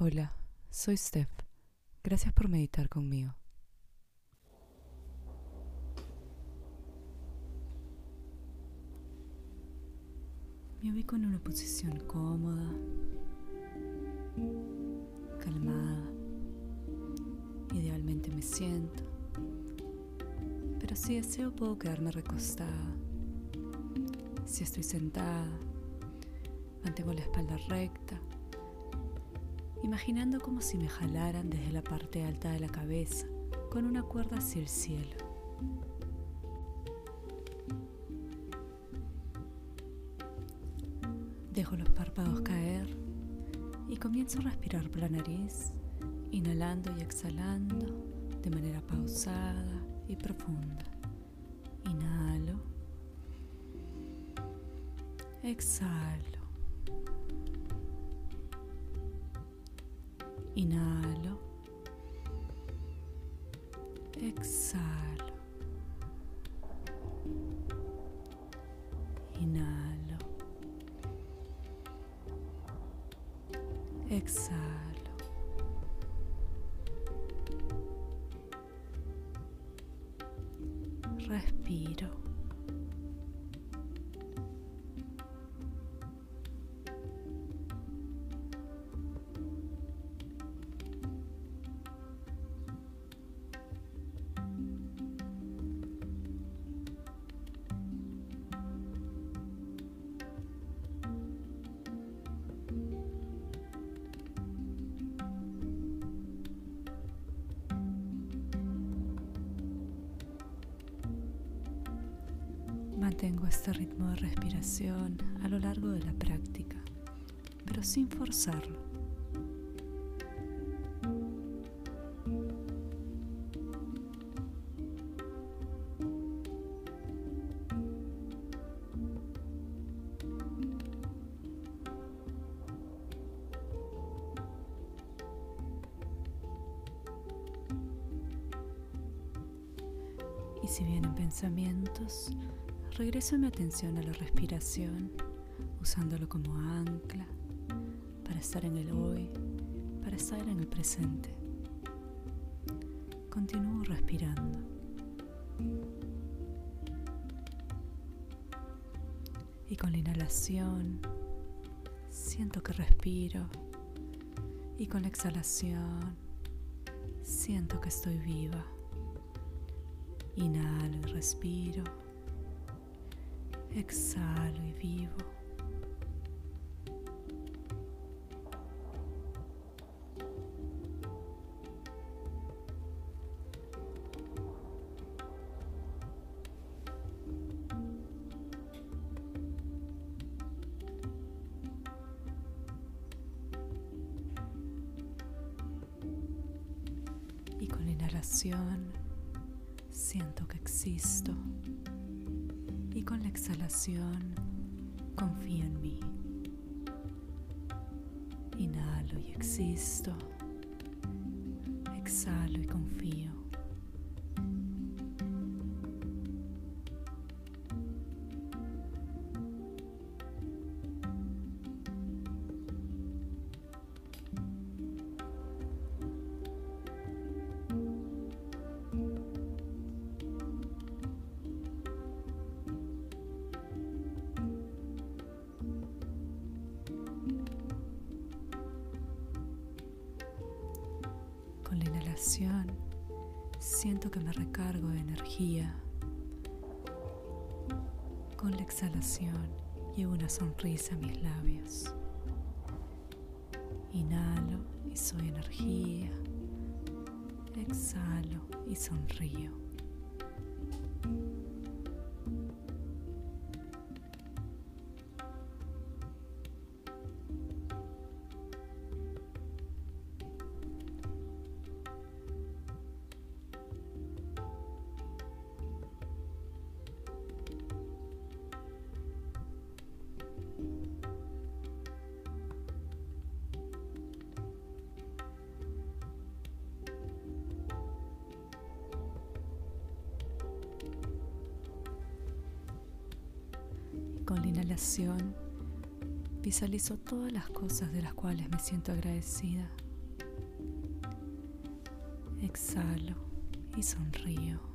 Hola, soy Steph. Gracias por meditar conmigo. Me ubico en una posición cómoda, calmada. Idealmente me siento, pero si deseo puedo quedarme recostada. Si estoy sentada, mantengo la espalda recta imaginando como si me jalaran desde la parte alta de la cabeza con una cuerda hacia el cielo. Dejo los párpados caer y comienzo a respirar por la nariz, inhalando y exhalando de manera pausada y profunda. Inhalo. Exhalo. Inhalo. Exhalo. Inhalo. Exhalo. Respiro. Mantengo este ritmo de respiración a lo largo de la práctica, pero sin forzarlo. Si vienen pensamientos, regreso mi atención a la respiración, usándolo como ancla para estar en el hoy, para estar en el presente. Continúo respirando. Y con la inhalación siento que respiro. Y con la exhalación siento que estoy viva. Inhalo y respiro. Exhalo y vivo. Y con la inhalación siento que existo y con la exhalación confío en mí. Inhalo y existo. Siento que me recargo de energía. Con la exhalación llevo una sonrisa a mis labios. Inhalo y soy energía. Exhalo y sonrío. visualizo todas las cosas de las cuales me siento agradecida. Exhalo y sonrío.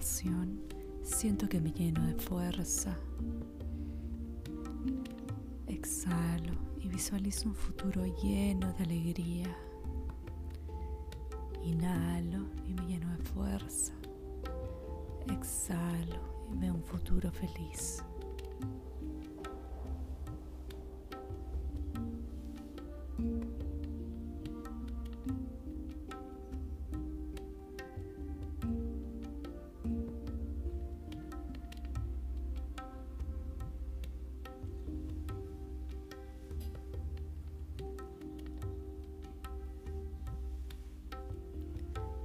Siento que me lleno de fuerza. Exhalo y visualizo un futuro lleno de alegría. Inhalo y me lleno de fuerza. Exhalo y veo un futuro feliz.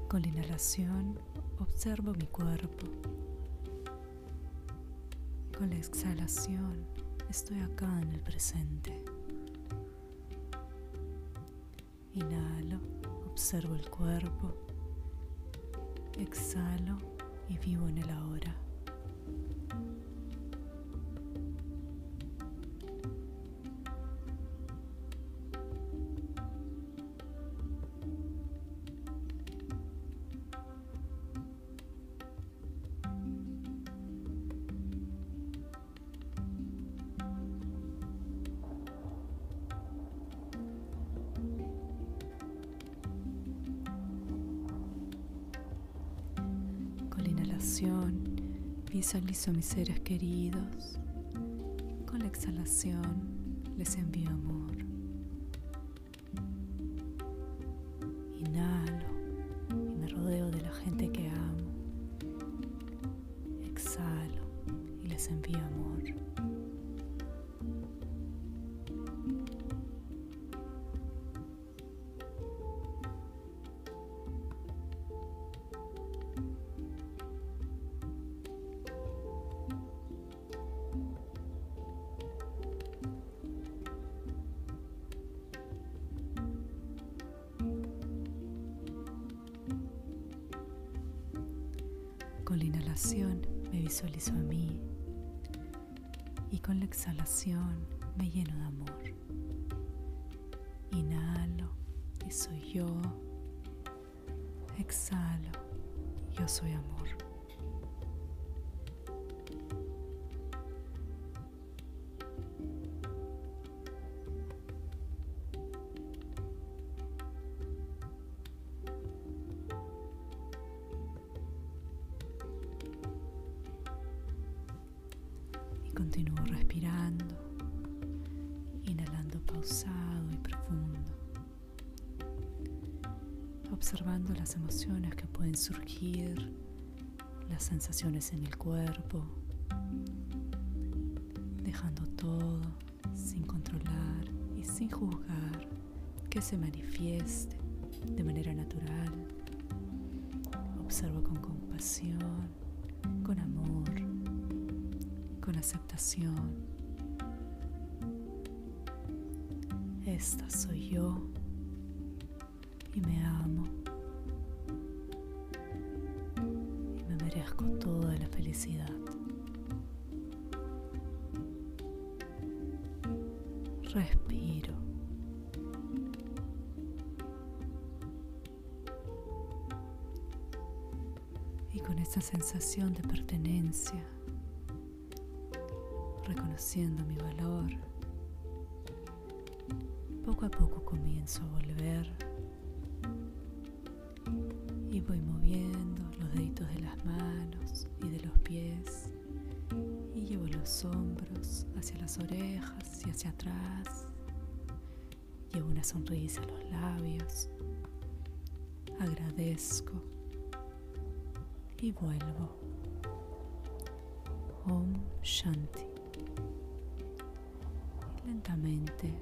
Con la inhalación observo mi cuerpo. Con la exhalación estoy acá en el presente. Inhalo, observo el cuerpo. Exhalo y vivo en el ahora. Inhalación visualizo a mis seres queridos. Con la exhalación les envío amor. Inhalo y me rodeo de la gente que amo. Exhalo y les envío amor. Con la inhalación me visualizo a mí y con la exhalación me lleno de amor. Inhalo y soy yo. Exhalo, yo soy amor. Continúo respirando, inhalando pausado y profundo, observando las emociones que pueden surgir, las sensaciones en el cuerpo, dejando todo sin controlar y sin juzgar que se manifieste de manera natural. Observo con compasión, con amor, con aceptación. Esta soy yo y me amo y me merezco toda la felicidad. Respiro. Y con esa sensación de pertenencia, reconociendo mi valor, poco a poco comienzo a volver y voy moviendo los deditos de las manos y de los pies y llevo los hombros hacia las orejas y hacia atrás. Llevo una sonrisa a los labios. Agradezco y vuelvo. Om Shanti. Lentamente,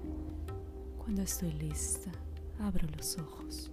Cuando estoy lista, abro los ojos.